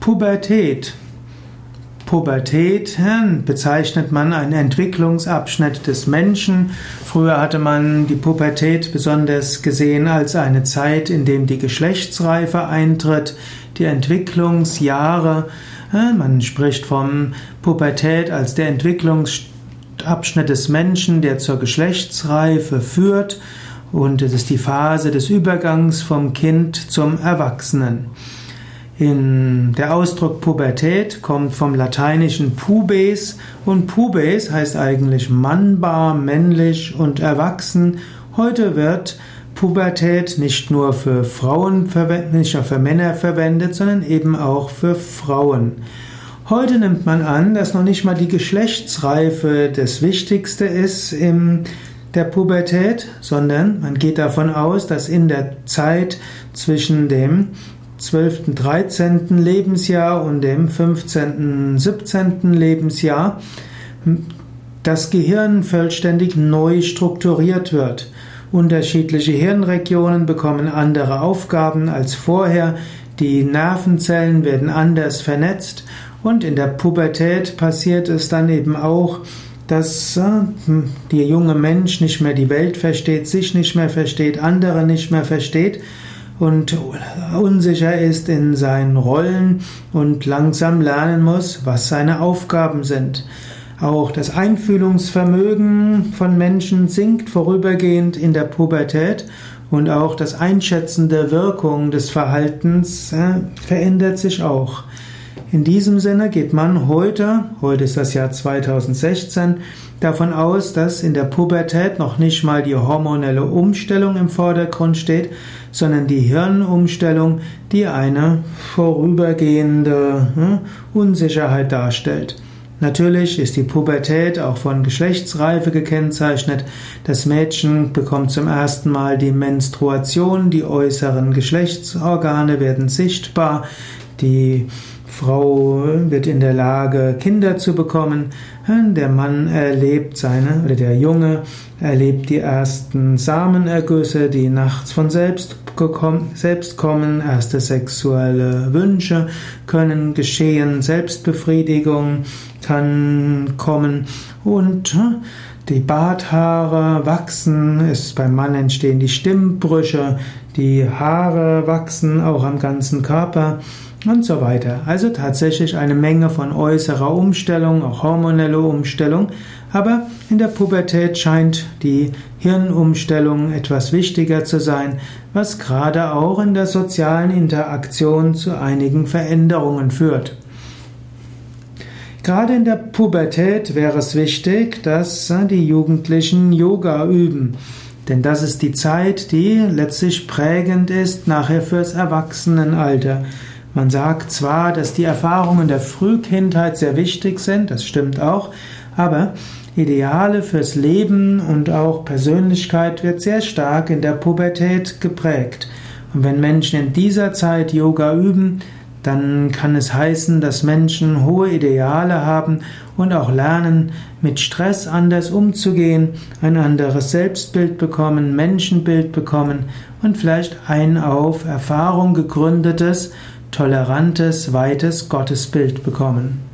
Pubertät. Pubertät bezeichnet man einen Entwicklungsabschnitt des Menschen. Früher hatte man die Pubertät besonders gesehen als eine Zeit, in dem die Geschlechtsreife eintritt, die Entwicklungsjahre. Man spricht vom Pubertät als der Entwicklungsabschnitt des Menschen, der zur Geschlechtsreife führt. Und es ist die Phase des Übergangs vom Kind zum Erwachsenen. In der Ausdruck Pubertät kommt vom lateinischen pubes und pubes heißt eigentlich mannbar, männlich und erwachsen. Heute wird Pubertät nicht nur für Frauen verwendet, nicht nur für Männer verwendet, sondern eben auch für Frauen. Heute nimmt man an, dass noch nicht mal die Geschlechtsreife das Wichtigste ist in der Pubertät, sondern man geht davon aus, dass in der Zeit zwischen dem 12., 13. Lebensjahr und dem 15., 17. Lebensjahr das Gehirn vollständig neu strukturiert wird. Unterschiedliche Hirnregionen bekommen andere Aufgaben als vorher, die Nervenzellen werden anders vernetzt und in der Pubertät passiert es dann eben auch, dass äh, der junge Mensch nicht mehr die Welt versteht, sich nicht mehr versteht, andere nicht mehr versteht und unsicher ist in seinen Rollen und langsam lernen muss, was seine Aufgaben sind. Auch das Einfühlungsvermögen von Menschen sinkt vorübergehend in der Pubertät und auch das Einschätzen der Wirkung des Verhaltens äh, verändert sich auch. In diesem Sinne geht man heute, heute ist das Jahr 2016, davon aus, dass in der Pubertät noch nicht mal die hormonelle Umstellung im Vordergrund steht, sondern die Hirnumstellung, die eine vorübergehende hm, Unsicherheit darstellt. Natürlich ist die Pubertät auch von Geschlechtsreife gekennzeichnet. Das Mädchen bekommt zum ersten Mal die Menstruation, die äußeren Geschlechtsorgane werden sichtbar, die Frau wird in der Lage, Kinder zu bekommen. Der Mann erlebt seine, oder der Junge erlebt die ersten Samenergüsse, die nachts von selbst, selbst kommen. Erste sexuelle Wünsche können geschehen. Selbstbefriedigung kann kommen. Und die Barthaare wachsen. Es, beim Mann entstehen die Stimmbrüche. Die Haare wachsen auch am ganzen Körper und so weiter. Also tatsächlich eine Menge von äußerer Umstellung, auch hormonelle Umstellung, aber in der Pubertät scheint die Hirnumstellung etwas wichtiger zu sein, was gerade auch in der sozialen Interaktion zu einigen Veränderungen führt. Gerade in der Pubertät wäre es wichtig, dass die Jugendlichen Yoga üben. Denn das ist die Zeit, die letztlich prägend ist nachher fürs Erwachsenenalter. Man sagt zwar, dass die Erfahrungen der Frühkindheit sehr wichtig sind, das stimmt auch, aber Ideale fürs Leben und auch Persönlichkeit wird sehr stark in der Pubertät geprägt. Und wenn Menschen in dieser Zeit Yoga üben, dann kann es heißen, dass Menschen hohe Ideale haben und auch lernen, mit Stress anders umzugehen, ein anderes Selbstbild bekommen, Menschenbild bekommen und vielleicht ein auf Erfahrung gegründetes tolerantes, weites Gottesbild bekommen.